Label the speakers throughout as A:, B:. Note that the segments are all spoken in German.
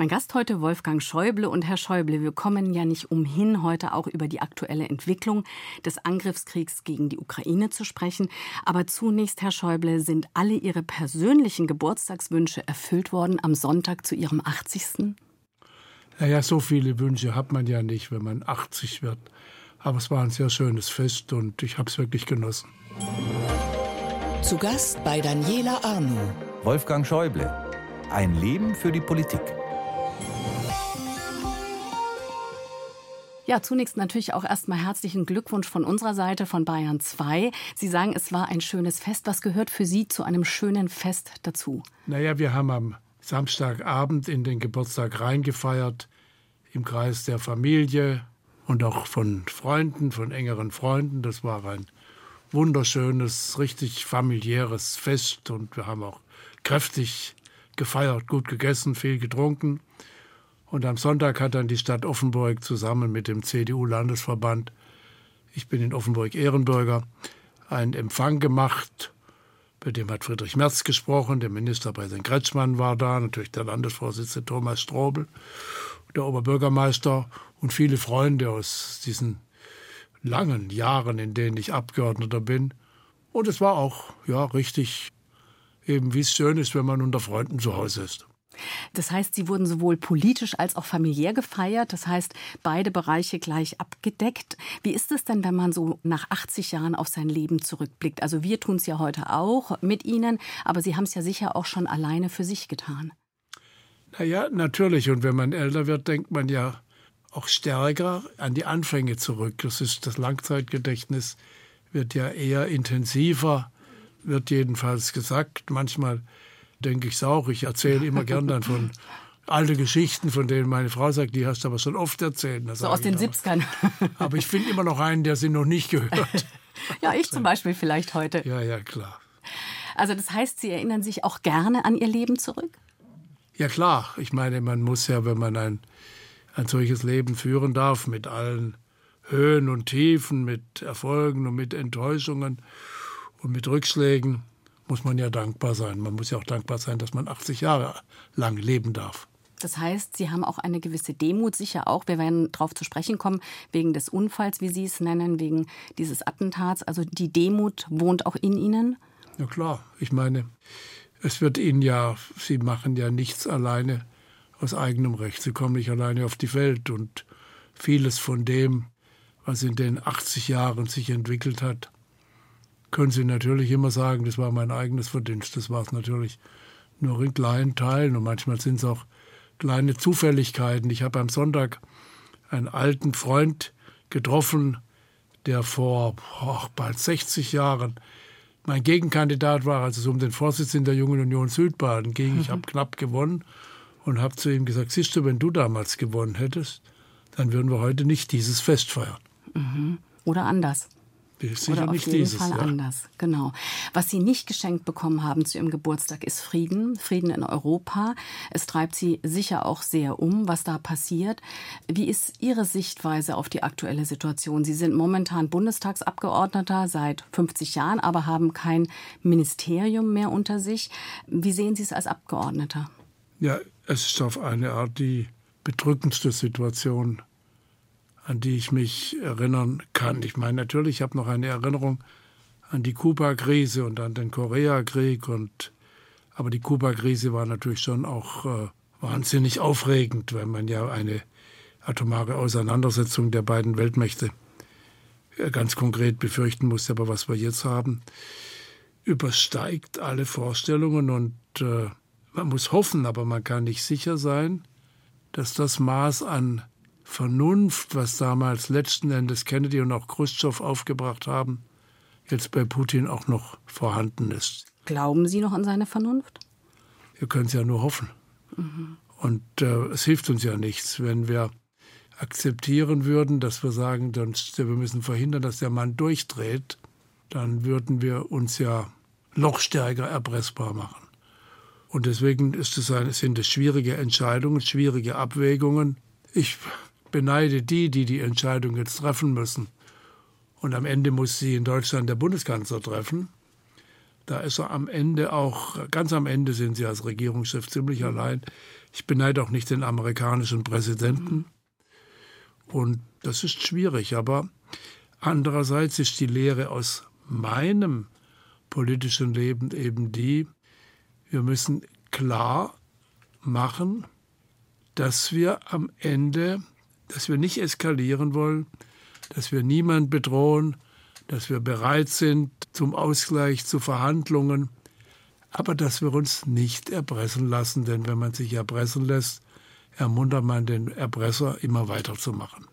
A: Mein Gast heute Wolfgang Schäuble und Herr Schäuble, wir kommen ja nicht umhin, heute auch über die aktuelle Entwicklung des Angriffskriegs gegen die Ukraine zu sprechen. Aber zunächst, Herr Schäuble, sind alle Ihre persönlichen Geburtstagswünsche erfüllt worden am Sonntag zu Ihrem 80.
B: Naja, so viele Wünsche hat man ja nicht, wenn man 80 wird. Aber es war ein sehr schönes Fest und ich habe es wirklich genossen.
C: Zu Gast bei Daniela Arnu.
D: Wolfgang Schäuble. Ein Leben für die Politik.
A: Ja, zunächst natürlich auch erstmal herzlichen Glückwunsch von unserer Seite von Bayern 2. Sie sagen, es war ein schönes Fest. Was gehört für Sie zu einem schönen Fest dazu?
B: Naja, wir haben am Samstagabend in den Geburtstag reingefeiert, im Kreis der Familie und auch von Freunden, von engeren Freunden. Das war ein wunderschönes, richtig familiäres Fest und wir haben auch kräftig gefeiert, gut gegessen, viel getrunken. Und am Sonntag hat dann die Stadt Offenburg zusammen mit dem CDU-Landesverband, ich bin in Offenburg Ehrenbürger, einen Empfang gemacht. Bei dem hat Friedrich Merz gesprochen, der Ministerpräsident Kretschmann war da, natürlich der Landesvorsitzende Thomas Strobel, der Oberbürgermeister und viele Freunde aus diesen langen Jahren, in denen ich Abgeordneter bin. Und es war auch, ja, richtig, eben wie es schön ist, wenn man unter Freunden zu Hause ist.
A: Das heißt, sie wurden sowohl politisch als auch familiär gefeiert. Das heißt, beide Bereiche gleich abgedeckt. Wie ist es denn, wenn man so nach 80 Jahren auf sein Leben zurückblickt? Also wir tun es ja heute auch mit Ihnen, aber Sie haben es ja sicher auch schon alleine für sich getan.
B: Naja, natürlich. Und wenn man älter wird, denkt man ja auch stärker an die Anfänge zurück. Das ist das Langzeitgedächtnis wird ja eher intensiver, wird jedenfalls gesagt. Manchmal denke ich es auch. Ich erzähle immer gern dann von alte Geschichten, von denen meine Frau sagt, die hast du aber schon oft erzählt.
A: So aus den 70ern.
B: aber ich finde immer noch einen, der sie noch nicht gehört.
A: ja, ich zum Beispiel vielleicht heute.
B: Ja, ja, klar.
A: Also das heißt, Sie erinnern sich auch gerne an Ihr Leben zurück?
B: Ja, klar. Ich meine, man muss ja, wenn man ein, ein solches Leben führen darf, mit allen Höhen und Tiefen, mit Erfolgen und mit Enttäuschungen und mit Rückschlägen, muss man ja dankbar sein. Man muss ja auch dankbar sein, dass man 80 Jahre lang leben darf.
A: Das heißt, Sie haben auch eine gewisse Demut, sicher auch. Wir werden darauf zu sprechen kommen, wegen des Unfalls, wie Sie es nennen, wegen dieses Attentats. Also die Demut wohnt auch in Ihnen?
B: Ja klar, ich meine, es wird Ihnen ja, Sie machen ja nichts alleine aus eigenem Recht. Sie kommen nicht alleine auf die Welt und vieles von dem, was in den 80 Jahren sich entwickelt hat, können Sie natürlich immer sagen, das war mein eigenes Verdienst. Das war es natürlich nur in kleinen Teilen und manchmal sind es auch kleine Zufälligkeiten. Ich habe am Sonntag einen alten Freund getroffen, der vor oh, bald 60 Jahren mein Gegenkandidat war, als es um den Vorsitz in der Jungen Union Südbaden ging. Mhm. Ich habe knapp gewonnen und habe zu ihm gesagt, siehst du, wenn du damals gewonnen hättest, dann würden wir heute nicht dieses Fest feiern.
A: Mhm. Oder anders.
B: Sicher Oder auf jeden dieses,
A: Fall
B: ja.
A: anders. Genau. Was Sie nicht geschenkt bekommen haben zu Ihrem Geburtstag ist Frieden, Frieden in Europa. Es treibt Sie sicher auch sehr um, was da passiert. Wie ist Ihre Sichtweise auf die aktuelle Situation? Sie sind momentan Bundestagsabgeordneter seit 50 Jahren, aber haben kein Ministerium mehr unter sich. Wie sehen Sie es als Abgeordneter?
B: Ja, es ist auf eine Art die bedrückendste Situation an die ich mich erinnern kann. Ich meine, natürlich, ich habe noch eine Erinnerung an die Kuba-Krise und an den Koreakrieg und aber die Kuba-Krise war natürlich schon auch äh, wahnsinnig aufregend, weil man ja eine atomare Auseinandersetzung der beiden Weltmächte äh, ganz konkret befürchten musste. Aber was wir jetzt haben, übersteigt alle Vorstellungen und äh, man muss hoffen, aber man kann nicht sicher sein, dass das Maß an Vernunft, was damals letzten Endes Kennedy und auch Khrushchev aufgebracht haben, jetzt bei Putin auch noch vorhanden ist.
A: Glauben Sie noch an seine Vernunft?
B: Wir können es ja nur hoffen. Mhm. Und äh, es hilft uns ja nichts, wenn wir akzeptieren würden, dass wir sagen, dann, wir müssen verhindern, dass der Mann durchdreht, dann würden wir uns ja noch stärker erpressbar machen. Und deswegen es eine, sind es schwierige Entscheidungen, schwierige Abwägungen. Ich beneide die, die die Entscheidung jetzt treffen müssen. Und am Ende muss sie in Deutschland der Bundeskanzler treffen. Da ist er am Ende auch, ganz am Ende sind sie als Regierungschef ziemlich allein. Ich beneide auch nicht den amerikanischen Präsidenten. Und das ist schwierig. Aber andererseits ist die Lehre aus meinem politischen Leben eben die, wir müssen klar machen, dass wir am Ende, dass wir nicht eskalieren wollen, dass wir niemand bedrohen, dass wir bereit sind zum Ausgleich, zu Verhandlungen, aber dass wir uns nicht erpressen lassen, denn wenn man sich erpressen lässt, ermuntert man den Erpresser immer weiterzumachen.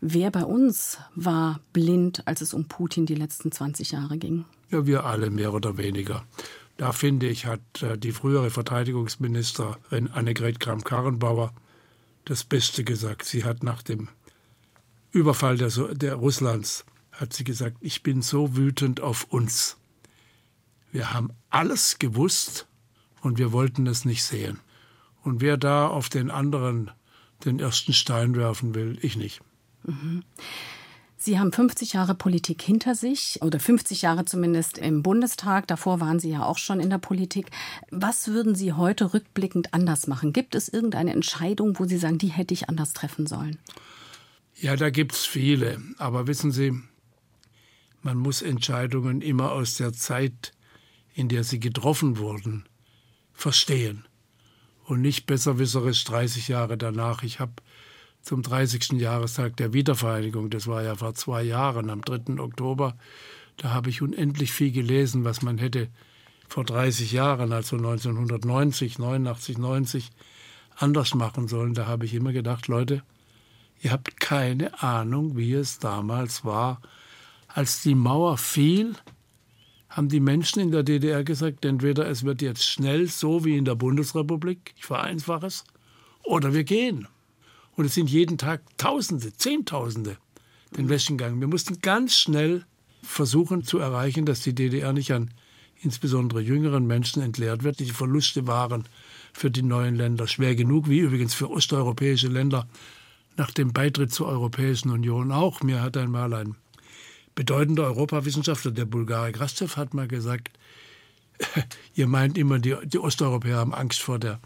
A: Wer bei uns war blind, als es um Putin die letzten 20 Jahre ging?
B: Ja, wir alle mehr oder weniger. Da finde ich, hat äh, die frühere Verteidigungsministerin Annegret Kramp-Karrenbauer das Beste gesagt. Sie hat nach dem Überfall der, der Russlands hat sie gesagt, ich bin so wütend auf uns. Wir haben alles gewusst und wir wollten es nicht sehen. Und wer da auf den anderen den ersten Stein werfen will, ich nicht. Mhm.
A: Sie haben 50 Jahre Politik hinter sich oder 50 Jahre zumindest im Bundestag. Davor waren Sie ja auch schon in der Politik. Was würden Sie heute rückblickend anders machen? Gibt es irgendeine Entscheidung, wo Sie sagen, die hätte ich anders treffen sollen?
B: Ja, da gibt es viele. Aber wissen Sie, man muss Entscheidungen immer aus der Zeit, in der sie getroffen wurden, verstehen. Und nicht besserwisserisch 30 Jahre danach. Ich habe zum 30. Jahrestag der Wiedervereinigung, das war ja vor zwei Jahren, am 3. Oktober, da habe ich unendlich viel gelesen, was man hätte vor 30 Jahren, also 1990, 89, 90, anders machen sollen. Da habe ich immer gedacht, Leute, ihr habt keine Ahnung, wie es damals war, als die Mauer fiel, haben die Menschen in der DDR gesagt, entweder es wird jetzt schnell so wie in der Bundesrepublik, ich vereinfache es, oder wir gehen. Und es sind jeden Tag Tausende, Zehntausende den Westen gegangen. Wir mussten ganz schnell versuchen zu erreichen, dass die DDR nicht an insbesondere jüngeren Menschen entleert wird. Die Verluste waren für die neuen Länder schwer genug, wie übrigens für osteuropäische Länder nach dem Beitritt zur Europäischen Union auch. Mir hat einmal ein bedeutender Europawissenschaftler, der Bulgare Krastev, hat mal gesagt, ihr meint immer, die, die Osteuropäer haben Angst vor der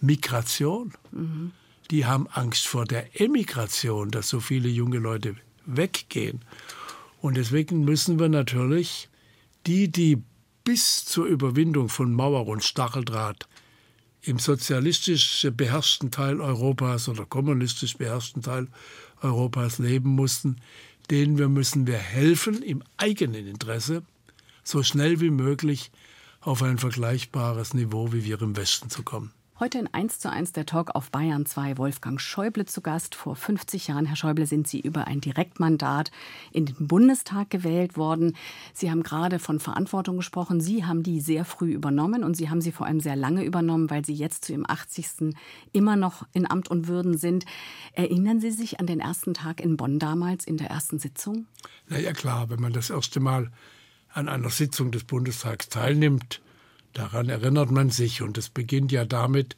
B: Migration. Mhm die haben Angst vor der Emigration, dass so viele junge Leute weggehen. Und deswegen müssen wir natürlich die, die bis zur Überwindung von Mauer und Stacheldraht im sozialistisch beherrschten Teil Europas oder kommunistisch beherrschten Teil Europas leben mussten, denen wir müssen wir helfen, im eigenen Interesse, so schnell wie möglich auf ein vergleichbares Niveau wie wir im Westen zu kommen.
A: Heute in 1 zu 1 der Talk auf Bayern 2. Wolfgang Schäuble zu Gast. Vor 50 Jahren, Herr Schäuble, sind Sie über ein Direktmandat in den Bundestag gewählt worden. Sie haben gerade von Verantwortung gesprochen. Sie haben die sehr früh übernommen und Sie haben sie vor allem sehr lange übernommen, weil Sie jetzt zu Ihrem 80. immer noch in Amt und Würden sind. Erinnern Sie sich an den ersten Tag in Bonn damals, in der ersten Sitzung?
B: Na ja, klar, wenn man das erste Mal an einer Sitzung des Bundestags teilnimmt, Daran erinnert man sich und es beginnt ja damit,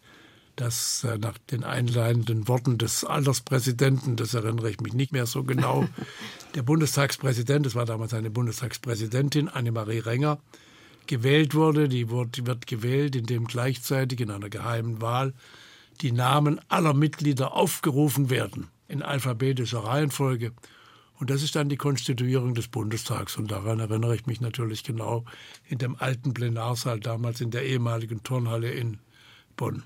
B: dass äh, nach den einleitenden Worten des Alterspräsidenten, das erinnere ich mich nicht mehr so genau, der Bundestagspräsident, das war damals eine Bundestagspräsidentin, Annemarie Renger, gewählt wurde. Die wird, wird gewählt, indem gleichzeitig in einer geheimen Wahl die Namen aller Mitglieder aufgerufen werden in alphabetischer Reihenfolge. Und das ist dann die Konstituierung des Bundestags. Und daran erinnere ich mich natürlich genau in dem alten Plenarsaal damals in der ehemaligen Turnhalle in Bonn.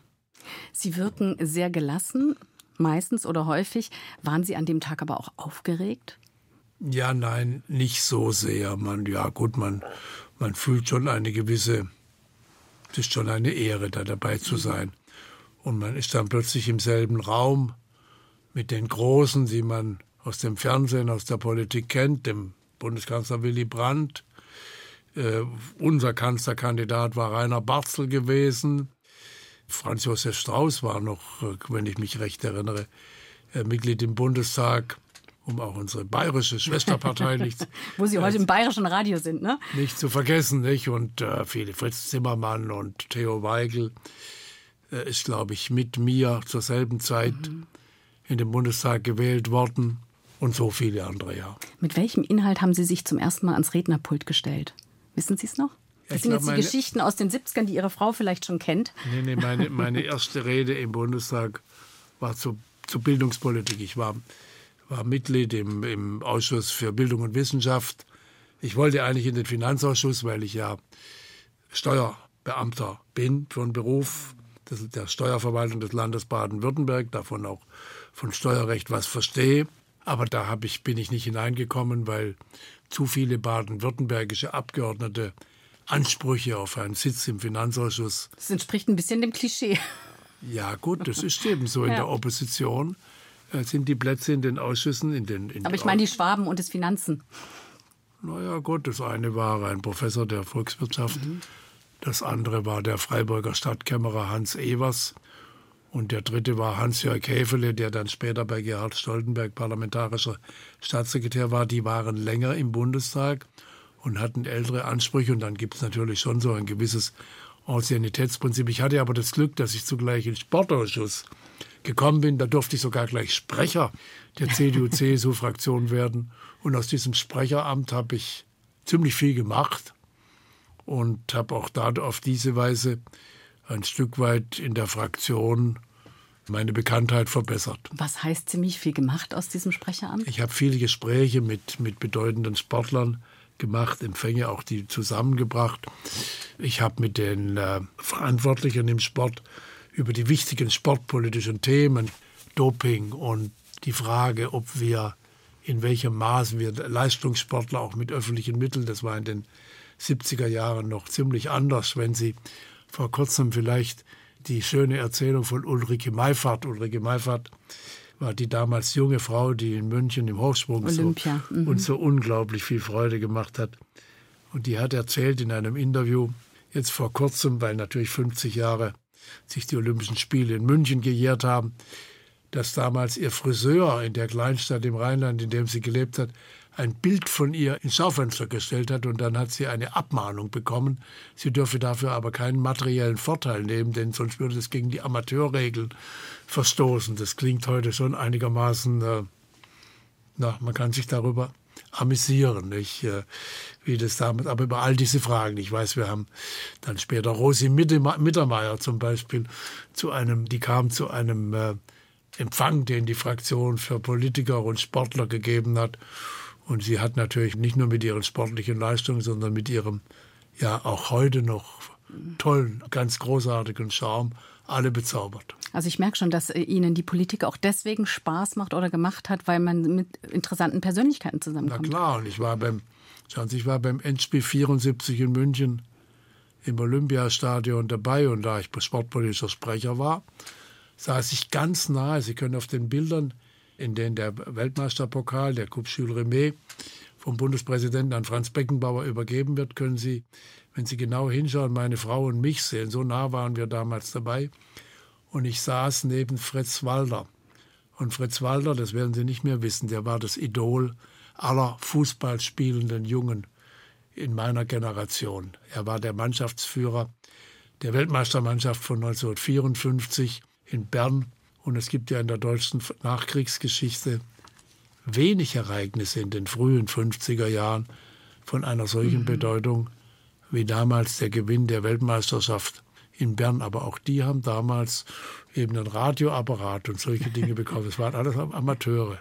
A: Sie wirken sehr gelassen, meistens oder häufig. Waren Sie an dem Tag aber auch aufgeregt?
B: Ja, nein, nicht so sehr. Man, ja, gut, man, man fühlt schon eine gewisse, es ist schon eine Ehre, da dabei zu sein. Und man ist dann plötzlich im selben Raum mit den Großen, die man aus dem Fernsehen, aus der Politik kennt, dem Bundeskanzler Willy Brandt. Äh, unser Kanzlerkandidat war Rainer Barzel gewesen. Franz Josef Strauß war noch, äh, wenn ich mich recht erinnere, äh, Mitglied im Bundestag, um auch unsere bayerische Schwesterpartei nicht.
A: Wo Sie heute im bayerischen Radio sind, ne?
B: Nicht zu vergessen, nicht? Und äh, viele Fritz Zimmermann und Theo Weigel äh, ist, glaube ich, mit mir zur selben Zeit mhm. in den Bundestag gewählt worden. Und so viele andere, ja.
A: Mit welchem Inhalt haben Sie sich zum ersten Mal ans Rednerpult gestellt? Wissen Sie es noch? Das sind
B: glaub,
A: jetzt die
B: meine-
A: Geschichten aus den 70ern, die Ihre Frau vielleicht schon kennt.
B: Nee, nee, meine, meine erste Rede im Bundestag war zur, zur Bildungspolitik. Ich war, war Mitglied im, im Ausschuss für Bildung und Wissenschaft. Ich wollte eigentlich in den Finanzausschuss, weil ich ja Steuerbeamter bin von Beruf, das ist der Steuerverwaltung des Landes Baden-Württemberg, davon auch von Steuerrecht was verstehe. Aber da ich, bin ich nicht hineingekommen, weil zu viele baden-württembergische Abgeordnete Ansprüche auf einen Sitz im Finanzausschuss
A: Das entspricht ein bisschen dem Klischee.
B: ja, gut, das ist eben so. In
A: Ja.
B: der Opposition äh, sind die Plätze in den Ausschüssen, in den. In
A: Aber ich meine die Schwaben und das Finanzen.
B: Naja, gut, das eine war ein Professor der Volkswirtschaft, das andere war der Freiburger Stadtkämmerer Hans Evers und der dritte war Hans-Jörg Häfele, der dann später bei Gerhard Stoltenberg parlamentarischer Staatssekretär war. Die waren länger im Bundestag und hatten ältere Ansprüche und dann gibt es natürlich schon so ein gewisses Anciennitätsprinzip. Ich hatte aber das Glück, dass ich zugleich in den Sportausschuss gekommen bin. Da durfte ich sogar gleich Sprecher der CDU-CSU-Fraktion werden. Und aus diesem Sprecheramt habe ich ziemlich viel gemacht und habe auch da auf diese Weise ein Stück weit in der Fraktion meine Bekanntheit verbessert.
A: Was heißt ziemlich viel gemacht aus diesem Sprecheramt?
B: Ich habe viele Gespräche mit, mit bedeutenden Sportlern gemacht, Empfänge auch die zusammengebracht. Ich habe mit den äh, Verantwortlichen im Sport über die wichtigen sportpolitischen Themen, Doping und die Frage, ob wir in welchem Maß wir Leistungssportler auch mit öffentlichen Mitteln, das war in den 70er Jahren noch ziemlich anders, wenn Sie vor kurzem vielleicht die schöne Erzählung von Ulrike Meifert, Ulrike Meifert war die damals junge Frau, die in München im Hochsprung so, uns so unglaublich viel Freude gemacht hat. Und die hat erzählt in einem Interview, jetzt vor kurzem, weil natürlich 50 Jahre sich die Olympischen Spiele in München gejährt haben, dass damals ihr Friseur in der Kleinstadt im Rheinland, in dem sie gelebt hat, ein Bild von ihr ins Schaufenster gestellt hat und dann hat sie eine Abmahnung bekommen. Sie dürfe dafür aber keinen materiellen Vorteil nehmen, denn sonst würde es gegen die Amateurregeln verstoßen. Das klingt heute schon einigermaßen, äh, na, man kann sich darüber amüsieren, nicht? Äh, wie das damals, aber über all diese Fragen. Ich weiß, wir haben dann später Rosi Mittermeier zum Beispiel zu einem, die kam zu einem äh, Empfang, den die Fraktion für Politiker und Sportler gegeben hat. Und sie hat natürlich nicht nur mit ihren sportlichen Leistungen, sondern mit ihrem ja auch heute noch tollen, ganz großartigen Charme alle bezaubert.
A: Also ich merke schon, dass äh, Ihnen die Politik auch deswegen Spaß macht oder gemacht hat, weil man mit interessanten Persönlichkeiten
B: Na
A: zusammenkommt.
B: klar, und ich war beim, schauen Sie, ich war beim Endspiel 74 in München im Olympiastadion dabei und da ich sportpolitischer Sprecher war, saß ich ganz nahe. Sie können auf den Bildern, in denen der Weltmeisterpokal, der Coupe Jules Rimet, vom Bundespräsidenten an Franz Beckenbauer übergeben wird, können Sie, wenn Sie genau hinschauen, meine Frau und mich sehen. So nah waren wir damals dabei. Und ich saß neben Fritz Walter. Und Fritz Walter, das werden Sie nicht mehr wissen, der war das Idol aller Fußballspielenden Jungen in meiner Generation. Er war der Mannschaftsführer der Weltmeistermannschaft von 1954 in Bern. Und es gibt ja in der deutschen Nachkriegsgeschichte wenig Ereignisse in den frühen 50er Jahren von einer solchen Bedeutung wie damals der Gewinn der Weltmeisterschaft in Bern. Aber auch die haben damals eben einen Radioapparat und solche Dinge bekommen. Das waren alles Amateure.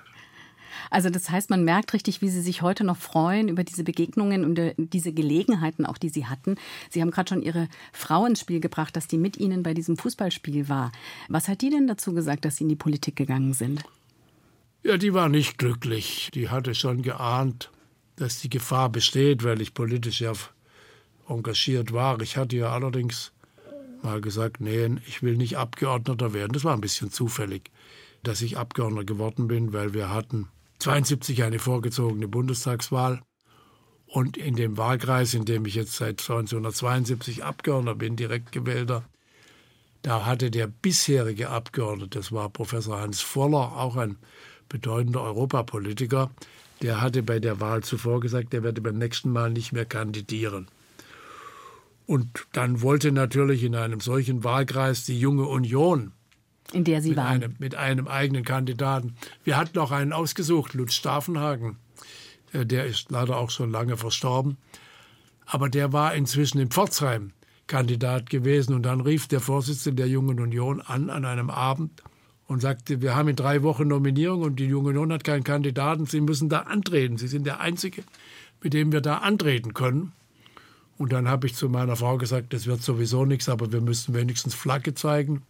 A: Also das heißt, man merkt richtig, wie Sie sich heute noch freuen über diese Begegnungen und äh, diese Gelegenheiten auch, die Sie hatten. Sie haben gerade schon Ihre Frau ins Spiel gebracht, dass die mit Ihnen bei diesem Fußballspiel war. Was hat die denn dazu gesagt, dass Sie in die Politik gegangen sind?
B: Ja, die war nicht glücklich. Die hatte schon geahnt, dass die Gefahr besteht, weil ich politisch ja engagiert war. Ich hatte ja allerdings mal gesagt, nee, ich will nicht Abgeordneter werden. Das war ein bisschen zufällig, dass ich Abgeordneter geworden bin, weil wir hatten 72 eine vorgezogene Bundestagswahl. Und in dem Wahlkreis, in dem ich jetzt seit 1972 Abgeordneter bin, direkt gewählter, da hatte der bisherige Abgeordnete, das war Professor Hans Voller, auch ein bedeutender Europapolitiker, der hatte bei der Wahl zuvor gesagt, er werde beim nächsten Mal nicht mehr kandidieren. Und dann wollte natürlich in einem solchen Wahlkreis die junge Union
A: In der Sie
B: mit
A: waren.
B: einem, mit einem eigenen Kandidaten. Wir hatten auch einen ausgesucht, Lutz Staffenhagen. Äh, Der ist leider auch schon lange verstorben. Aber der war inzwischen in Pforzheim Kandidat gewesen. Und dann rief der Vorsitzende der Jungen Union an an einem Abend und sagte, wir haben in drei Wochen Nominierung und die Junge Union hat keinen Kandidaten, Sie müssen da antreten. Sie sind der Einzige, mit dem wir da antreten können. Und dann habe ich zu meiner Frau gesagt, das wird sowieso nichts, aber wir müssen wenigstens Flagge zeigen.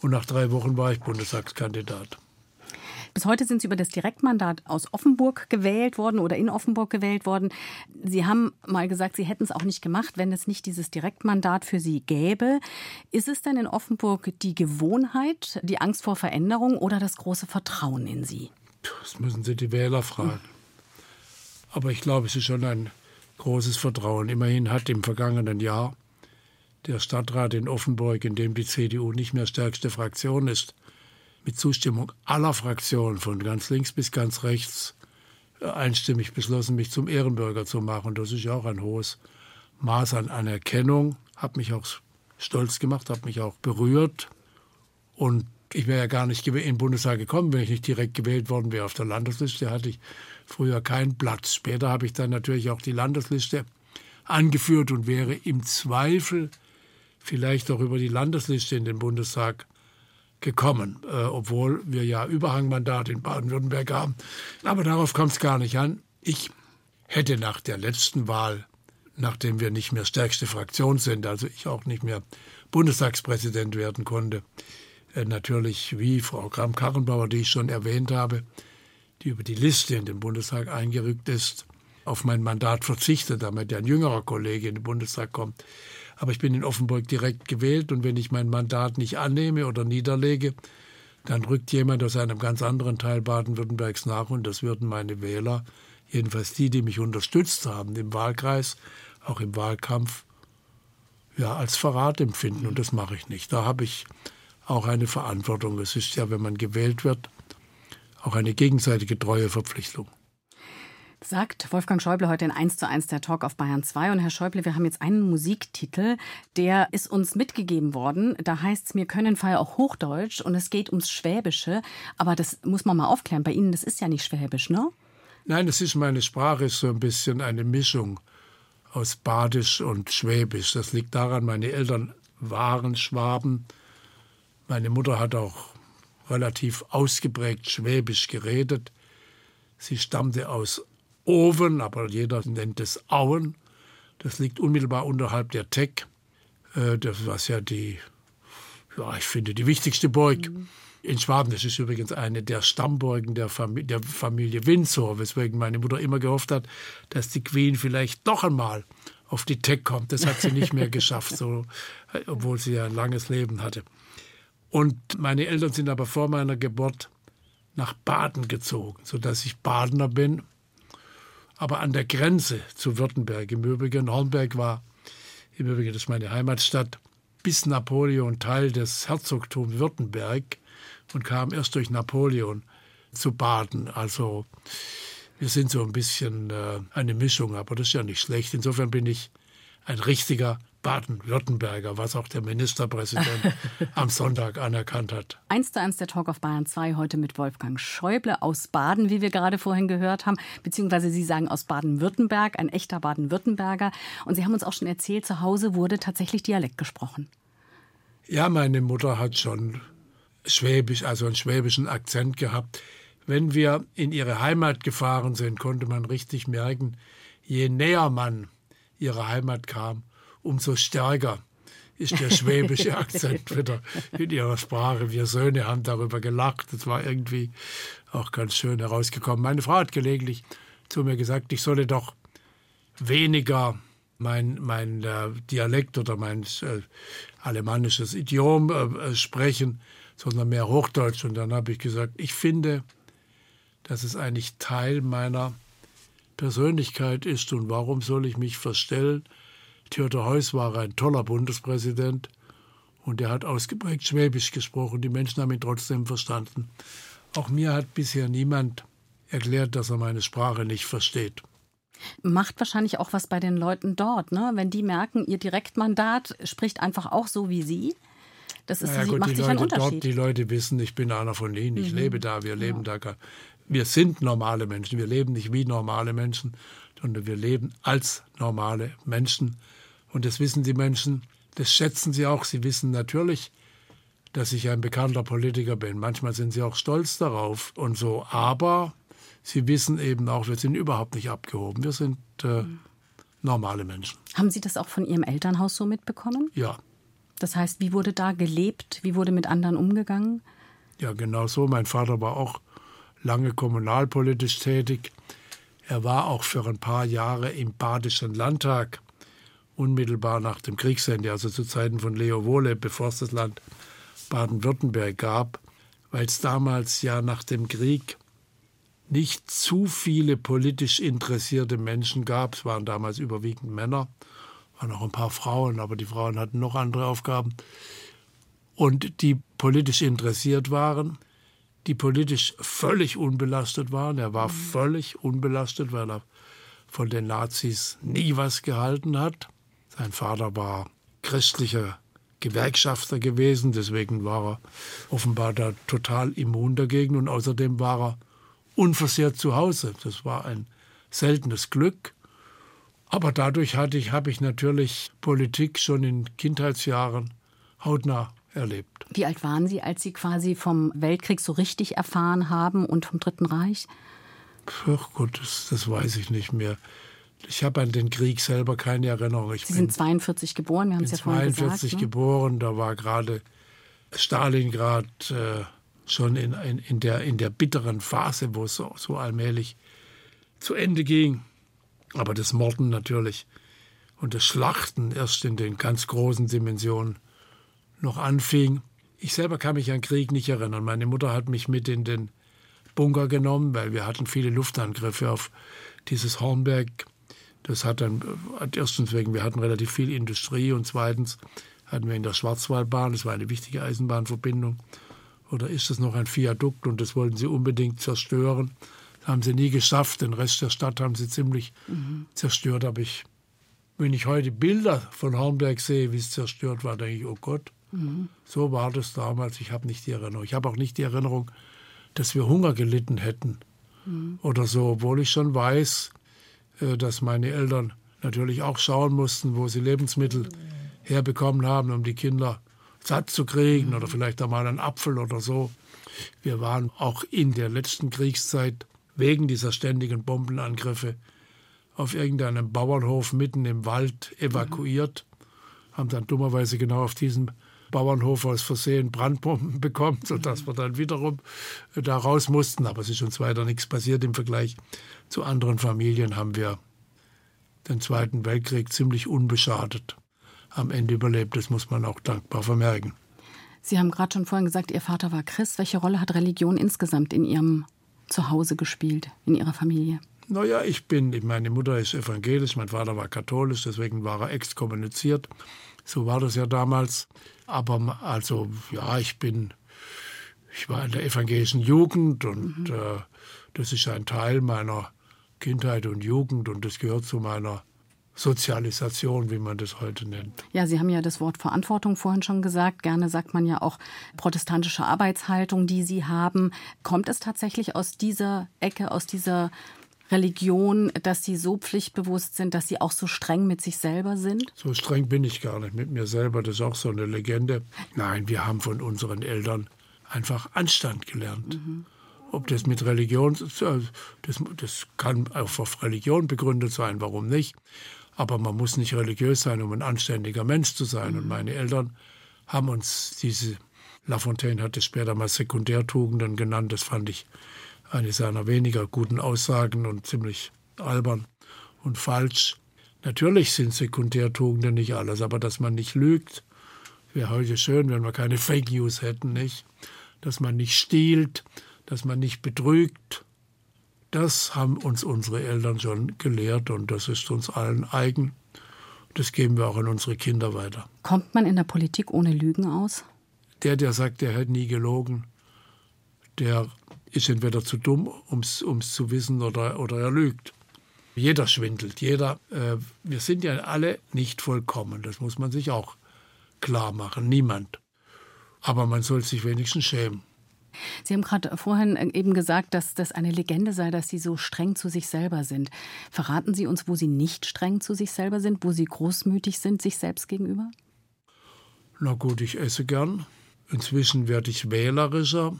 B: Und nach drei Wochen war ich Bundestagskandidat.
A: Bis heute sind Sie über das Direktmandat aus Offenburg gewählt worden oder in Offenburg gewählt worden. Sie haben mal gesagt, Sie hätten es auch nicht gemacht, wenn es nicht dieses Direktmandat für Sie gäbe. Ist es denn in Offenburg die Gewohnheit, die Angst vor Veränderung oder das große Vertrauen in Sie?
B: Das müssen Sie die Wähler fragen. Aber ich glaube, es ist schon ein großes Vertrauen. Immerhin hat im vergangenen Jahr der Stadtrat in Offenburg, in dem die CDU nicht mehr stärkste Fraktion ist, mit Zustimmung aller Fraktionen von ganz links bis ganz rechts einstimmig beschlossen, mich zum Ehrenbürger zu machen. Das ist ja auch ein hohes Maß an Anerkennung. Hat mich auch stolz gemacht, hat mich auch berührt. Und ich wäre ja gar nicht in den Bundestag gekommen, wenn ich nicht direkt gewählt worden wäre. Auf der Landesliste hatte ich früher keinen Platz. Später habe ich dann natürlich auch die Landesliste angeführt und wäre im Zweifel vielleicht auch über die Landesliste in den Bundestag gekommen, äh, obwohl wir ja Überhangmandat in Baden-Württemberg haben. Aber darauf kommt es gar nicht an. Ich hätte nach der letzten Wahl, nachdem wir nicht mehr stärkste Fraktion sind, also ich auch nicht mehr Bundestagspräsident werden konnte, äh, natürlich wie Frau Kramp-Karrenbauer, die ich schon erwähnt habe, die über die Liste in den Bundestag eingerückt ist, auf mein Mandat verzichtet, damit ein jüngerer Kollege in den Bundestag kommt. Aber ich bin in Offenburg direkt gewählt und wenn ich mein Mandat nicht annehme oder niederlege, dann rückt jemand aus einem ganz anderen Teil Baden-Württembergs nach und das würden meine Wähler, jedenfalls die, die mich unterstützt haben im Wahlkreis, auch im Wahlkampf, ja, als Verrat empfinden und das mache ich nicht. Da habe ich auch eine Verantwortung. Es ist ja, wenn man gewählt wird, auch eine gegenseitige treue Verpflichtung.
A: Sagt Wolfgang Schäuble heute in 1 zu 1 der Talk auf Bayern 2. Und Herr Schäuble, wir haben jetzt einen Musiktitel, der ist uns mitgegeben worden. Da heißt es, wir können Feier auch Hochdeutsch und es geht ums Schwäbische. Aber das muss man mal aufklären. Bei Ihnen, das ist ja nicht Schwäbisch, ne?
B: Nein, das ist meine Sprache, ist so ein bisschen eine Mischung aus Badisch und Schwäbisch. Das liegt daran, meine Eltern waren Schwaben. Meine Mutter hat auch relativ ausgeprägt Schwäbisch geredet. Sie stammte aus Oven, aber jeder nennt es Auen. Das liegt unmittelbar unterhalb der Teck. Äh, das was ja die, ja, ich finde, die wichtigste Burg mhm. in Schwaben. Das ist übrigens eine der Stammburgen der, Familie, der Familie Windsor, weswegen meine Mutter immer gehofft hat, dass die Queen vielleicht doch einmal auf die Teck kommt. Das hat sie nicht mehr geschafft, so, obwohl sie ja ein langes Leben hatte. Und meine Eltern sind aber vor meiner Geburt nach Baden gezogen, sodass ich Badener bin aber an der Grenze zu Württemberg. Im Übrigen, Hornberg war, im Übrigen, das ist meine Heimatstadt, bis Napoleon Teil des Herzogtums Württemberg und kam erst durch Napoleon zu Baden. Also wir sind so ein bisschen äh, eine Mischung, aber das ist ja nicht schlecht. Insofern bin ich ein richtiger Baden-Württemberger, was auch der Ministerpräsident am Sonntag anerkannt hat.
A: Eins zu eins der Talk auf Bayern 2 heute mit Wolfgang Schäuble aus Baden, wie wir gerade vorhin gehört haben, beziehungsweise Sie sagen aus Baden-Württemberg, ein echter Baden-Württemberger. Und Sie haben uns auch schon erzählt, zu Hause wurde tatsächlich Dialekt gesprochen.
B: Ja, meine Mutter hat schon Schwäbisch, also einen schwäbischen Akzent gehabt. Wenn wir in ihre Heimat gefahren sind, konnte man richtig merken, je näher man ihrer Heimat kam, umso stärker ist der schwäbische Akzent wieder in ihrer Sprache. Wir Söhne haben darüber gelacht. Das war irgendwie auch ganz schön herausgekommen. Meine Frau hat gelegentlich zu mir gesagt, ich solle doch weniger mein, mein äh, Dialekt oder mein äh, alemannisches Idiom äh, sprechen, sondern mehr Hochdeutsch. Und dann habe ich gesagt, ich finde, dass es eigentlich Teil meiner Persönlichkeit ist. Und warum soll ich mich verstellen? Theodor Heuss war ein toller Bundespräsident und er hat ausgeprägt Schwäbisch gesprochen. Die Menschen haben ihn trotzdem verstanden. Auch mir hat bisher niemand erklärt, dass er meine Sprache nicht versteht.
A: Macht wahrscheinlich auch was bei den Leuten dort, ne? wenn die merken, ihr Direktmandat spricht einfach auch so wie Sie. Das ist,
B: naja, gut, macht die sich Leute ein Unterschied. Dort, die Leute wissen, ich bin einer von ihnen, ich mhm. lebe da, wir leben ja. da wir sind normale Menschen. Wir leben nicht wie normale Menschen, sondern wir leben als normale Menschen. Und das wissen die Menschen, das schätzen sie auch. Sie wissen natürlich, dass ich ein bekannter Politiker bin. Manchmal sind sie auch stolz darauf und so. Aber sie wissen eben auch, wir sind überhaupt nicht abgehoben. Wir sind äh, normale Menschen.
A: Haben Sie das auch von Ihrem Elternhaus so mitbekommen?
B: Ja.
A: Das heißt, wie wurde da gelebt? Wie wurde mit anderen umgegangen?
B: Ja, genau so. Mein Vater war auch lange kommunalpolitisch tätig. Er war auch für ein paar Jahre im Badischen Landtag, unmittelbar nach dem Kriegsende, also zu Zeiten von Leo Wohle, bevor es das Land Baden-Württemberg gab, weil es damals ja nach dem Krieg nicht zu viele politisch interessierte Menschen gab. Es waren damals überwiegend Männer, waren auch ein paar Frauen, aber die Frauen hatten noch andere Aufgaben. Und die politisch interessiert waren, die politisch völlig unbelastet waren. Er war völlig unbelastet, weil er von den Nazis nie was gehalten hat. Sein Vater war christlicher Gewerkschafter gewesen, deswegen war er offenbar da total immun dagegen und außerdem war er unversehrt zu Hause. Das war ein seltenes Glück. Aber dadurch hatte ich, habe ich natürlich Politik schon in Kindheitsjahren hautnah erlebt.
A: Wie alt waren Sie, als Sie quasi vom Weltkrieg so richtig erfahren haben und vom Dritten Reich?
B: Ach Gott, das, das weiß ich nicht mehr. Ich habe an den Krieg selber keine Erinnerung. Ich
A: Sie sind 42 geboren, wir haben es ja vorhin
B: 42
A: gesagt. ne?
B: geboren, da war gerade Stalingrad äh, schon in, in, in, der, in der bitteren Phase, wo es so, so allmählich zu Ende ging. Aber das Morden natürlich und das Schlachten erst in den ganz großen Dimensionen noch anfing. Ich selber kann mich an Krieg nicht erinnern. Meine Mutter hat mich mit in den Bunker genommen, weil wir hatten viele Luftangriffe auf dieses Hornberg. Das hat dann hat erstens wegen, wir hatten relativ viel Industrie und zweitens hatten wir in der Schwarzwaldbahn, das war eine wichtige Eisenbahnverbindung, oder ist es noch ein Viadukt und das wollten sie unbedingt zerstören. Das haben sie nie geschafft. Den Rest der Stadt haben sie ziemlich zerstört. Aber ich, wenn ich heute Bilder von Hornberg sehe, wie es zerstört war, denke ich, oh Gott, so war das damals. Ich habe nicht die Erinnerung. Ich habe auch nicht die Erinnerung, dass wir Hunger gelitten hätten oder so, obwohl ich schon weiß, äh, dass meine Eltern natürlich auch schauen mussten, wo sie Lebensmittel herbekommen haben, um die Kinder satt zu kriegen oder vielleicht einmal einen Apfel oder so. Wir waren auch in der letzten Kriegszeit wegen dieser ständigen Bombenangriffe auf irgendeinem Bauernhof mitten im Wald evakuiert, haben dann dummerweise genau auf diesem Bauernhof aus Versehen Brandbomben bekommen, sodass wir dann wiederum äh, da raus mussten. Aber es ist uns weiter nichts passiert im Vergleich zu anderen Familien haben wir den Zweiten Weltkrieg ziemlich unbeschadet am Ende überlebt. Das muss man auch dankbar vermerken.
A: Sie haben gerade schon vorhin gesagt, Ihr Vater war Christ. Welche Rolle hat Religion insgesamt in Ihrem Zuhause gespielt, in Ihrer Familie?
B: Naja, ich bin, meine Mutter ist evangelisch, mein Vater war katholisch, deswegen war er exkommuniziert. So war das ja damals. Aber also, ja, ich bin, ich war in der evangelischen Jugend und mhm. äh, das ist ein Teil meiner Kindheit und Jugend und das gehört zu meiner Sozialisation, wie man das heute nennt.
A: Ja, Sie haben ja das Wort Verantwortung vorhin schon gesagt. Gerne sagt man ja auch protestantische Arbeitshaltung, die Sie haben. Kommt es tatsächlich aus dieser Ecke, aus dieser Religion, dass Sie so pflichtbewusst sind, dass Sie auch so streng mit sich selber sind?
B: So streng bin ich gar nicht mit mir selber. Das ist auch so eine Legende. Nein, wir haben von unseren Eltern einfach Anstand gelernt. Mhm. Ob das mit Religion, das, das kann auch auf Religion begründet sein, warum nicht? Aber man muss nicht religiös sein, um ein anständiger Mensch zu sein. Und meine Eltern haben uns diese, Lafontaine hat es später mal Sekundärtugenden genannt, das fand ich eine seiner weniger guten Aussagen und ziemlich albern und falsch. Natürlich sind Sekundärtugenden nicht alles, aber dass man nicht lügt, wäre heute schön, wenn wir keine Fake News hätten, nicht? Dass man nicht stiehlt, dass man nicht betrügt. Das haben uns unsere Eltern schon gelehrt und das ist uns allen eigen. Das geben wir auch an unsere Kinder weiter.
A: Kommt man in der Politik ohne Lügen aus?
B: Der, der sagt, der hätte nie gelogen, der ist entweder zu dumm, um es zu wissen, oder, oder er lügt. Jeder schwindelt, jeder. Äh, wir sind ja alle nicht vollkommen, das muss man sich auch klar machen, niemand. Aber man soll sich wenigstens schämen.
A: Sie haben gerade vorhin äh, eben gesagt, dass das eine Legende sei, dass Sie so streng zu sich selber sind. Verraten Sie uns, wo Sie nicht streng zu sich selber sind, wo Sie großmütig sind sich selbst gegenüber?
B: Na gut, ich esse gern. Inzwischen werde ich wählerischer.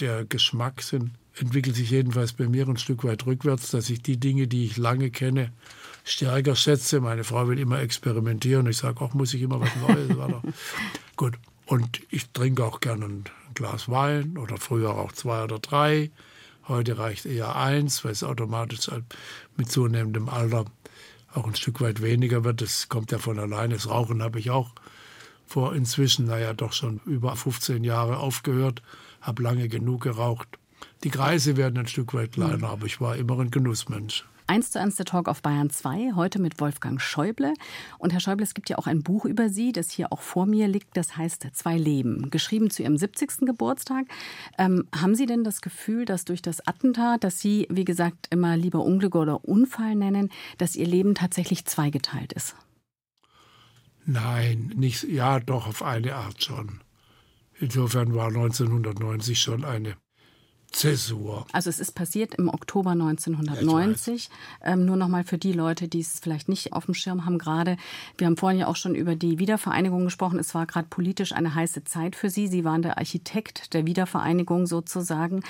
B: Der Geschmackssinn entwickelt sich jedenfalls bei mir ein Stück weit rückwärts, dass ich die Dinge, die ich lange kenne, stärker schätze. Meine Frau will immer experimentieren. Ich sage, auch muss ich immer was Neues. Gut. Und ich trinke auch gerne ein Glas Wein oder früher auch zwei oder drei. Heute reicht eher eins, weil es automatisch halt mit zunehmendem Alter auch ein Stück weit weniger wird. Das kommt ja von alleine. Das Rauchen habe ich auch vor inzwischen, naja, doch schon über 15 Jahre aufgehört, habe lange genug geraucht. Die Kreise werden ein Stück weit kleiner, aber ich war immer ein Genussmensch.
A: 1 zu 1 der Talk auf Bayern 2, heute mit Wolfgang Schäuble. Und Herr Schäuble, es gibt ja auch ein Buch über Sie, das hier auch vor mir liegt, das heißt Zwei Leben, geschrieben zu Ihrem 70. Geburtstag. Ähm, haben Sie denn das Gefühl, dass durch das Attentat, das Sie, wie gesagt, immer lieber Unglück oder Unfall nennen, dass Ihr Leben tatsächlich zweigeteilt ist?
B: Nein, nicht, ja, doch auf eine Art schon. Insofern war 1990 schon eine Zäsur.
A: Also es ist passiert im Oktober 1990. Ähm, nur noch mal für die Leute, die es vielleicht nicht auf dem Schirm haben gerade. Wir haben vorhin ja auch schon über die Wiedervereinigung gesprochen. Es war gerade politisch eine heiße Zeit für Sie. Sie waren der Architekt der Wiedervereinigung sozusagen.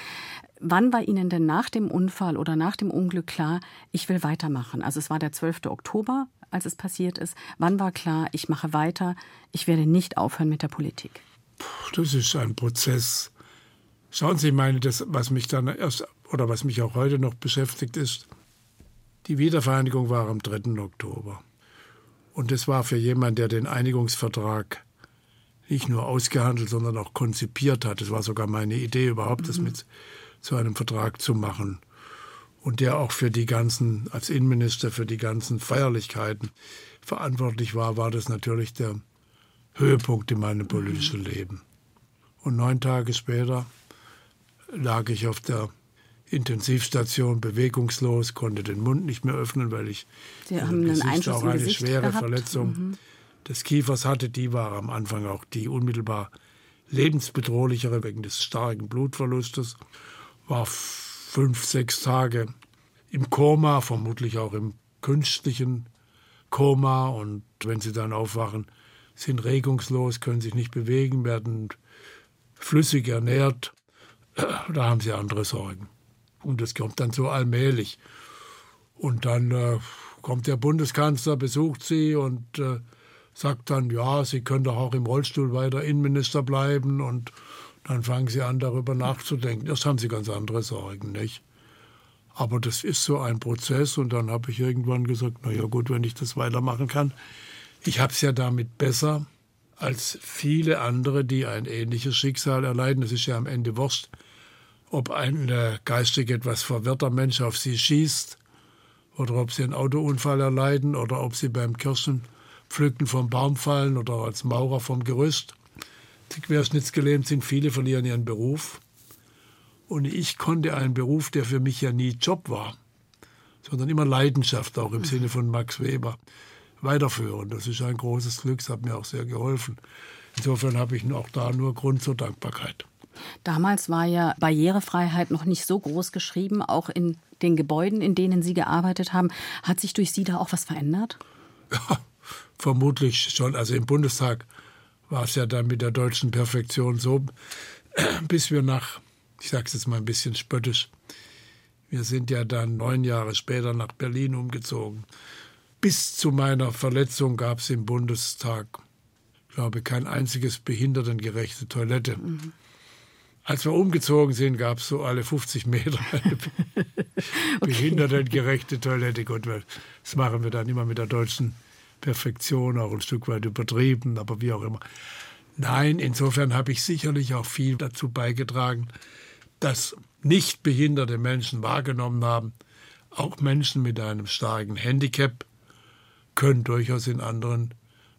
A: Wann war Ihnen denn nach dem Unfall oder nach dem Unglück klar, ich will weitermachen? Also es war der 12. Oktober, als es passiert ist. Wann war klar, ich mache weiter, ich werde nicht aufhören mit der Politik?
B: Das ist ein Prozess, Schauen Sie, meine, das, was mich dann erst oder was mich auch heute noch beschäftigt, ist, die Wiedervereinigung war am 3. Oktober. Und das war für jemanden, der den Einigungsvertrag nicht nur ausgehandelt, sondern auch konzipiert hat. Das war sogar meine Idee, überhaupt mhm. das mit zu einem Vertrag zu machen. Und der auch für die ganzen, als Innenminister, für die ganzen Feierlichkeiten verantwortlich war, war das natürlich der Höhepunkt in meinem politischen. Leben. Und neun Tage später lag ich auf der Intensivstation bewegungslos, konnte den Mund nicht mehr öffnen, weil ich
A: Sie haben einen Einschuss
B: auch eine
A: Gesicht
B: schwere
A: gehabt.
B: Verletzung
A: Mhm.
B: des Kiefers hatte. Die war am Anfang auch die unmittelbar lebensbedrohlichere wegen des starken Blutverlustes. War fünf, sechs Tage im Koma, vermutlich auch im künstlichen Koma. Und wenn sie dann aufwachen, sind regungslos, können sich nicht bewegen, werden flüssig ernährt da haben sie andere Sorgen. Und das kommt dann so allmählich. Und dann äh, kommt der Bundeskanzler, besucht sie und äh, sagt dann, ja, Sie können doch auch im Rollstuhl weiter Innenminister bleiben. Und dann fangen sie an, darüber nachzudenken. Erst haben sie ganz andere Sorgen, nicht? Aber das ist so ein Prozess. Und dann habe ich irgendwann gesagt, na ja gut, wenn ich das weitermachen kann. Ich habe es ja damit besser als viele andere, die ein ähnliches Schicksal erleiden. Es ist ja am Ende Wurst, ob ein äh, geistig etwas verwirrter Mensch auf sie schießt oder ob sie einen Autounfall erleiden oder ob sie beim Kirschenpflücken vom Baum fallen oder als Maurer vom Gerüst. Die querschnittsgelähmt sind, viele verlieren ihren Beruf. Und ich konnte einen Beruf, der für mich ja nie Job war, sondern immer Leidenschaft, auch im Sinne von Max Weber weiterführen. Das ist ein großes Glück, es hat mir auch sehr geholfen. Insofern habe ich auch da nur Grund zur Dankbarkeit.
A: Damals war ja Barrierefreiheit noch nicht so groß geschrieben, auch in den Gebäuden, in denen Sie gearbeitet haben. Hat sich durch Sie da auch was verändert?
B: Ja, vermutlich schon. Also im Bundestag war es ja dann mit der deutschen Perfektion so, bis wir nach, ich sage es jetzt mal ein bisschen spöttisch, wir sind ja dann neun Jahre später nach Berlin umgezogen. Bis zu meiner Verletzung gab es im Bundestag, glaube kein einziges behindertengerechte Toilette. Mhm. Als wir umgezogen sind, gab es so alle 50 Meter eine okay. behindertengerechte Toilette. Gut, das machen wir dann immer mit der deutschen Perfektion, auch ein Stück weit übertrieben, aber wie auch immer. Nein, insofern habe ich sicherlich auch viel dazu beigetragen, dass nicht behinderte Menschen wahrgenommen haben, auch Menschen mit einem starken Handicap können durchaus in anderen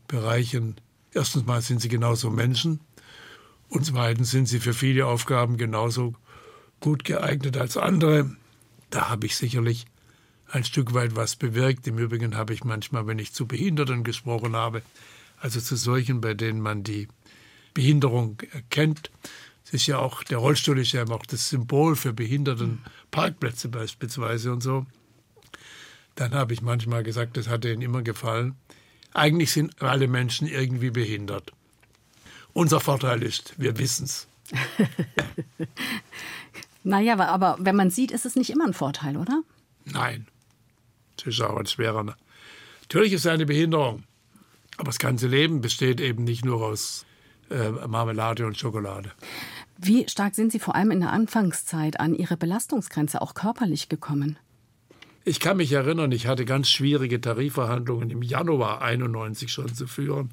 B: Bereichen, erstens mal sind sie genauso Menschen und zweitens sind sie für viele Aufgaben genauso gut geeignet als andere. Da habe ich sicherlich ein Stück weit was bewirkt. Im Übrigen habe ich manchmal, wenn ich zu Behinderten gesprochen habe, also zu solchen, bei denen man die Behinderung erkennt, Es ist ja auch, der Rollstuhl ist ja auch das Symbol für Behindertenparkplätze beispielsweise und so. Dann habe ich manchmal gesagt, das hat ihnen immer gefallen. Eigentlich sind alle Menschen irgendwie behindert. Unser Vorteil ist, wir wissen es.
A: naja, aber wenn man sieht, ist es nicht immer ein Vorteil, oder?
B: Nein. Das ist auch ein schwerer. Natürlich ist es eine Behinderung. Aber das ganze Leben besteht eben nicht nur aus äh, Marmelade und Schokolade.
A: Wie stark sind Sie vor allem in der Anfangszeit an Ihre Belastungsgrenze auch körperlich gekommen?
B: Ich kann mich erinnern, ich hatte ganz schwierige Tarifverhandlungen im Januar 91 schon zu führen.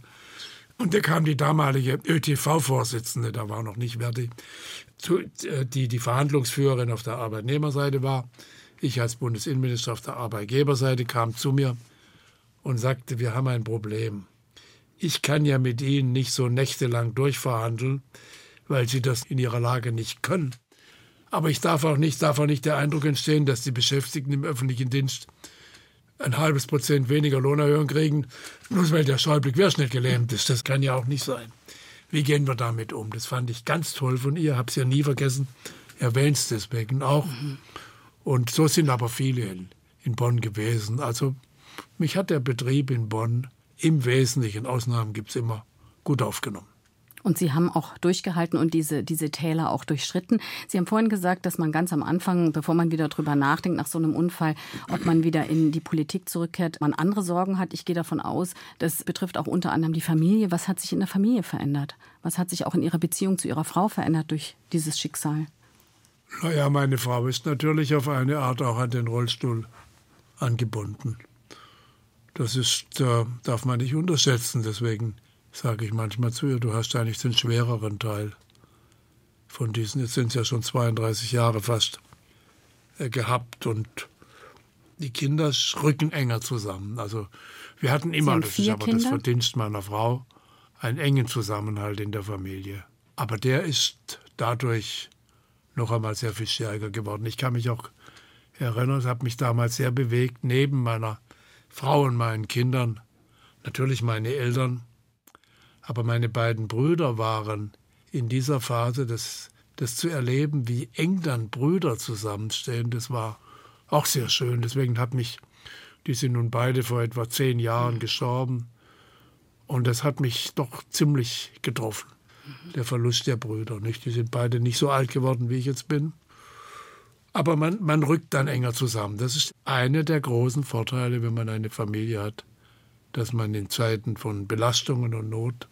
B: Und da kam die damalige ÖTV-Vorsitzende, da war noch nicht Verdi, äh, die die Verhandlungsführerin auf der Arbeitnehmerseite war. Ich als Bundesinnenminister auf der Arbeitgeberseite kam zu mir und sagte, wir haben ein Problem. Ich kann ja mit Ihnen nicht so nächtelang durchverhandeln, weil Sie das in Ihrer Lage nicht können. Aber ich darf auch nicht, darf auch nicht der Eindruck entstehen, dass die Beschäftigten im öffentlichen Dienst ein halbes Prozent weniger Lohnerhöhung kriegen, nur weil der Schäuble Querschnitt gelähmt ist. Das kann ja auch nicht sein. Wie gehen wir damit um? Das fand ich ganz toll von ihr, habe es ja nie vergessen, erwähnt es deswegen auch. Und so sind aber viele in, in Bonn gewesen. Also mich hat der Betrieb in Bonn im Wesentlichen, Ausnahmen gibt es immer, gut aufgenommen.
A: Und Sie haben auch durchgehalten und diese, diese Täler auch durchschritten. Sie haben vorhin gesagt, dass man ganz am Anfang, bevor man wieder drüber nachdenkt, nach so einem Unfall, ob man wieder in die Politik zurückkehrt, man andere Sorgen hat. Ich gehe davon aus, das betrifft auch unter anderem die Familie. Was hat sich in der Familie verändert? Was hat sich auch in Ihrer Beziehung zu Ihrer Frau verändert durch dieses Schicksal?
B: Naja, meine Frau ist natürlich auf eine Art auch an den Rollstuhl angebunden. Das ist, äh, darf man nicht unterschätzen. Deswegen sage ich manchmal zu ihr, du hast eigentlich den schwereren Teil von diesen, jetzt sind es ja schon 32 Jahre fast, äh, gehabt und die Kinder rücken enger zusammen. Also wir hatten immer, das ist aber Kinder? das Verdienst meiner Frau, einen engen Zusammenhalt in der Familie. Aber der ist dadurch noch einmal sehr viel stärker geworden. Ich kann mich auch erinnern, es hat mich damals sehr bewegt, neben meiner Frau und meinen Kindern, natürlich meine Eltern, aber meine beiden Brüder waren in dieser Phase, das, das zu erleben, wie eng dann Brüder zusammenstehen, das war auch sehr schön. Deswegen hat mich, die sind nun beide vor etwa zehn Jahren gestorben. Und das hat mich doch ziemlich getroffen, der Verlust der Brüder. Nicht? Die sind beide nicht so alt geworden, wie ich jetzt bin. Aber man, man rückt dann enger zusammen. Das ist einer der großen Vorteile, wenn man eine Familie hat dass man in Zeiten von Belastungen und Not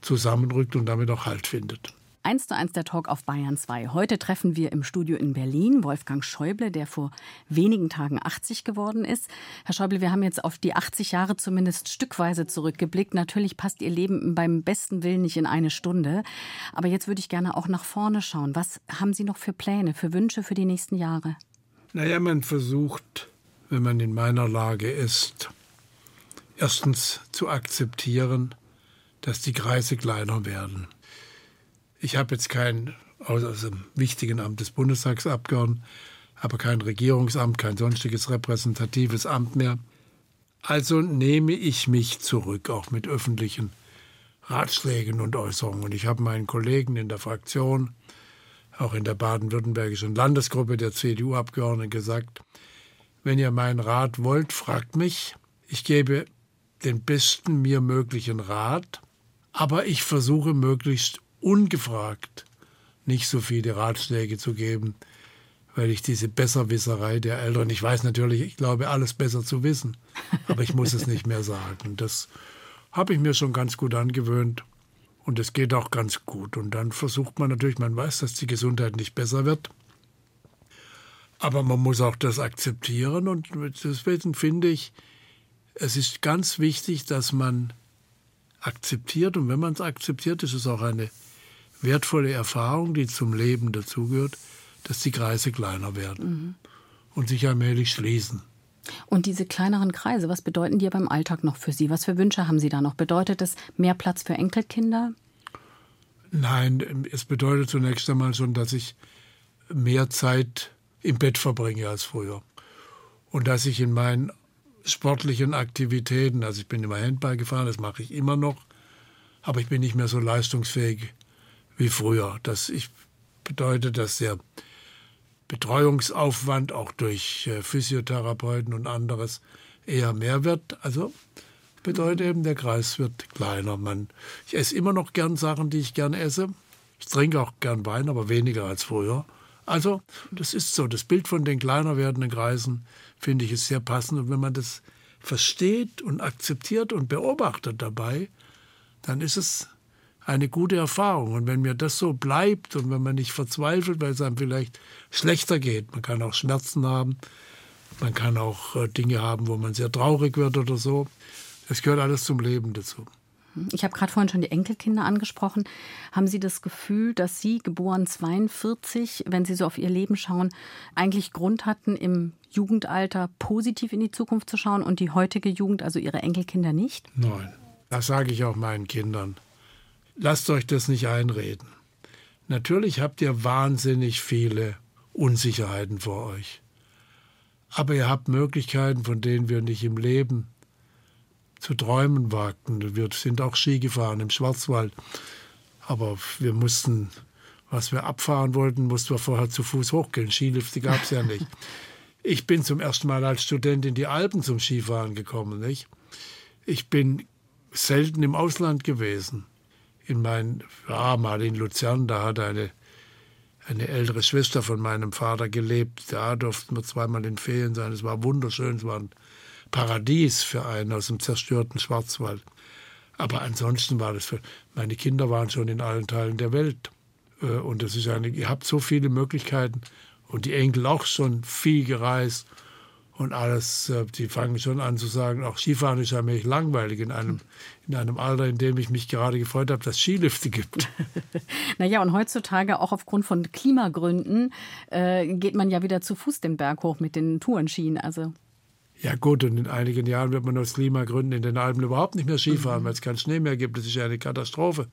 B: zusammenrückt und damit auch Halt findet.
A: Eins zu eins der Talk auf Bayern 2. Heute treffen wir im Studio in Berlin Wolfgang Schäuble, der vor wenigen Tagen 80 geworden ist. Herr Schäuble, wir haben jetzt auf die 80 Jahre zumindest stückweise zurückgeblickt. Natürlich passt Ihr Leben beim besten Willen nicht in eine Stunde. Aber jetzt würde ich gerne auch nach vorne schauen. Was haben Sie noch für Pläne, für Wünsche für die nächsten Jahre?
B: Naja, man versucht, wenn man in meiner Lage ist, erstens zu akzeptieren, dass die Kreise kleiner werden. Ich habe jetzt kein, außer dem wichtigen Amt des Bundestagsabgeordneten, aber kein Regierungsamt, kein sonstiges repräsentatives Amt mehr. Also nehme ich mich zurück, auch mit öffentlichen Ratschlägen und Äußerungen. Ich habe meinen Kollegen in der Fraktion, auch in der baden-württembergischen Landesgruppe der CDU-Abgeordneten gesagt, wenn ihr meinen Rat wollt, fragt mich. Ich gebe den besten mir möglichen Rat, aber ich versuche möglichst ungefragt nicht so viele Ratschläge zu geben, weil ich diese Besserwisserei der Eltern, ich weiß natürlich, ich glaube, alles besser zu wissen, aber ich muss es nicht mehr sagen. Das habe ich mir schon ganz gut angewöhnt und es geht auch ganz gut. Und dann versucht man natürlich, man weiß, dass die Gesundheit nicht besser wird, aber man muss auch das akzeptieren und deswegen finde ich, es ist ganz wichtig, dass man akzeptiert und wenn man es akzeptiert, ist es auch eine wertvolle Erfahrung, die zum Leben dazugehört, dass die Kreise kleiner werden mhm. und sich allmählich schließen.
A: Und diese kleineren Kreise, was bedeuten die beim Alltag noch für Sie? Was für Wünsche haben Sie da noch? Bedeutet es mehr Platz für Enkelkinder?
B: Nein, es bedeutet zunächst einmal schon, dass ich mehr Zeit im Bett verbringe als früher. Und dass ich in meinen sportlichen Aktivitäten. Also ich bin immer Handball gefahren, das mache ich immer noch, aber ich bin nicht mehr so leistungsfähig, wie früher. Das ich, bedeutet, dass der Betreuungsaufwand auch durch äh, Physiotherapeuten und anderes eher mehr wird. Also bedeutet eben, der Kreis wird kleiner. Man, ich esse immer noch gern Sachen, die ich gern esse. Ich trinke auch gern Wein, aber weniger als früher. Also, das ist so. Das Bild von den kleiner werdenden Kreisen finde ich ist sehr passend. Und wenn man das versteht und akzeptiert und beobachtet dabei, dann ist es eine gute Erfahrung. Und wenn mir das so bleibt und wenn man nicht verzweifelt, weil es einem vielleicht schlechter geht, man kann auch Schmerzen haben, man kann auch äh, Dinge haben, wo man sehr traurig wird oder so. Das gehört alles zum Leben dazu.
A: Ich habe gerade vorhin schon die Enkelkinder angesprochen. Haben Sie das Gefühl, dass Sie, geboren 42, wenn Sie so auf Ihr Leben schauen, eigentlich Grund hatten, im Jugendalter positiv in die Zukunft zu schauen und die heutige Jugend, also Ihre Enkelkinder nicht?
B: Nein, das sage ich auch meinen Kindern. Lasst euch das nicht einreden. Natürlich habt ihr wahnsinnig viele Unsicherheiten vor euch. Aber ihr habt Möglichkeiten, von denen wir nicht im Leben zu träumen wagten. Wir sind auch Ski gefahren im Schwarzwald. Aber wir mussten, was wir abfahren wollten, mussten wir vorher zu Fuß hochgehen. Skilifte gab es ja nicht. Ich bin zum ersten Mal als Student in die Alpen zum Skifahren gekommen. Nicht? Ich bin selten im Ausland gewesen. In mein, ja, mal in Luzern, da hat eine, eine ältere Schwester von meinem Vater gelebt. Da durften wir zweimal in Ferien sein. Es war wunderschön. Es war Paradies für einen aus dem zerstörten Schwarzwald. Aber ansonsten war das für meine Kinder waren schon in allen Teilen der Welt. Äh, und das ist eine, ihr habt so viele Möglichkeiten und die Enkel auch schon viel gereist und alles. Äh, die fangen schon an zu sagen, auch Skifahren ist ja mich langweilig in einem, in einem Alter, in dem ich mich gerade gefreut habe, dass es Skilifte gibt.
A: naja, und heutzutage auch aufgrund von Klimagründen äh, geht man ja wieder zu Fuß den Berg hoch mit den Tourenskien. Also
B: ja gut, und in einigen Jahren wird man aus Klimagründen in den Alpen überhaupt nicht mehr Skifahren, mhm. weil es keinen Schnee mehr gibt. Das ist ja eine Katastrophe.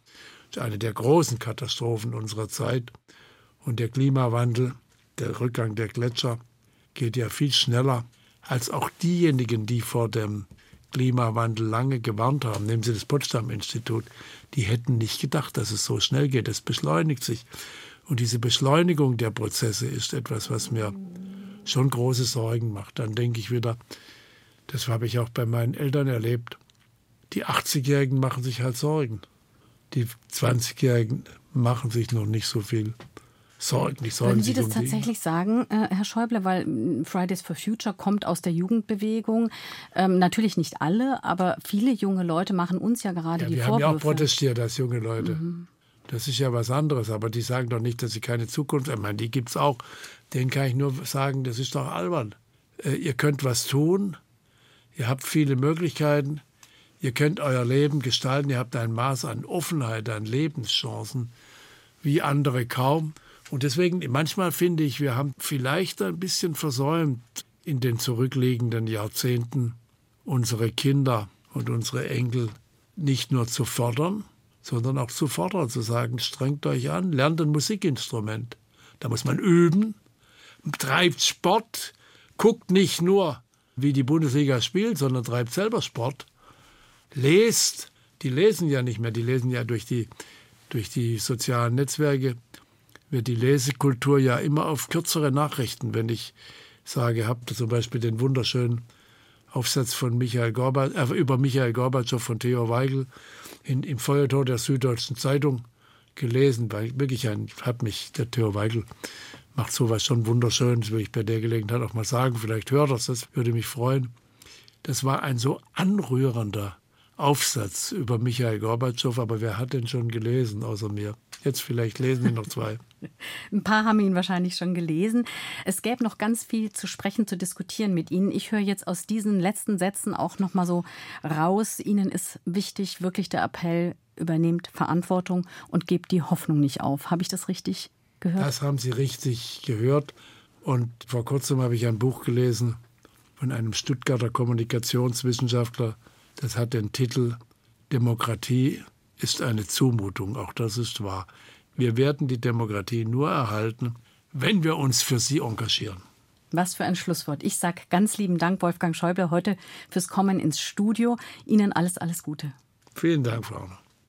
B: Das ist eine der großen Katastrophen unserer Zeit. Und der Klimawandel, der Rückgang der Gletscher, geht ja viel schneller als auch diejenigen, die vor dem Klimawandel lange gewarnt haben. Nehmen Sie das Potsdam-Institut. Die hätten nicht gedacht, dass es so schnell geht. Es beschleunigt sich. Und diese Beschleunigung der Prozesse ist etwas, was mir schon große Sorgen macht. Dann denke ich wieder, das habe ich auch bei meinen Eltern erlebt. Die 80-Jährigen machen sich halt Sorgen. Die 20-Jährigen machen sich noch nicht so viel Sorgen. Die
A: Würden Sie das um tatsächlich sagen, äh, Herr Schäuble, weil hm, Fridays for Future kommt aus der Jugendbewegung. Ähm, natürlich nicht alle, aber viele junge Leute machen uns ja gerade ja, die
B: wir
A: Vorwürfe.
B: Wir haben ja auch protestiert als junge Leute. Mhm. Das ist ja was anderes, aber die sagen doch nicht, dass sie keine Zukunft haben. Ich meine, die gibt es auch denen kann ich nur sagen, das ist doch albern. Äh, ihr könnt was tun, ihr habt viele Möglichkeiten, ihr könnt euer Leben gestalten, ihr habt ein Maß an Offenheit, an Lebenschancen, wie andere kaum. Und deswegen, manchmal finde ich, wir haben vielleicht ein bisschen versäumt, in den zurückliegenden Jahrzehnten unsere Kinder und unsere Enkel nicht nur zu fördern, sondern auch zu fordern, zu sagen, strengt euch an, lernt ein Musikinstrument. Da muss man üben, treibt Sport, guckt nicht nur, wie die Bundesliga spielt, sondern treibt selber Sport, lest, die lesen ja nicht mehr, die lesen ja durch die, durch die sozialen Netzwerke, wird die Lesekultur ja immer auf kürzere Nachrichten. Wenn ich sage, habt zum Beispiel den wunderschönen Aufsatz von Michael äh, über Michael Gorbatschow von Theo Weigel in, im Feuertor der Süddeutschen Zeitung gelesen, weil wirklich ein, hat mich der Theo Weigel macht sowas schon wunderschön. Das will ich bei der Gelegenheit auch mal sagen. Vielleicht hört das, das würde mich freuen. Das war ein so anrührender Aufsatz über Michael Gorbatschow, aber wer hat den schon gelesen außer mir? Jetzt vielleicht lesen ihn noch zwei.
A: Ein paar haben ihn wahrscheinlich schon gelesen. Es gäbe noch ganz viel zu sprechen, zu diskutieren mit Ihnen. Ich höre jetzt aus diesen letzten Sätzen auch noch mal so raus. Ihnen ist wichtig, wirklich der Appell, übernehmt Verantwortung und gebt die Hoffnung nicht auf. Habe ich das richtig gehört?
B: Das haben Sie richtig gehört. Und vor kurzem habe ich ein Buch gelesen von einem Stuttgarter Kommunikationswissenschaftler. Das hat den Titel Demokratie ist eine Zumutung. Auch das ist wahr. Wir werden die Demokratie nur erhalten, wenn wir uns für sie engagieren.
A: Was für ein Schlusswort. Ich sage ganz lieben Dank, Wolfgang Schäuble, heute fürs Kommen ins Studio. Ihnen alles, alles Gute.
B: Vielen Dank, Frau.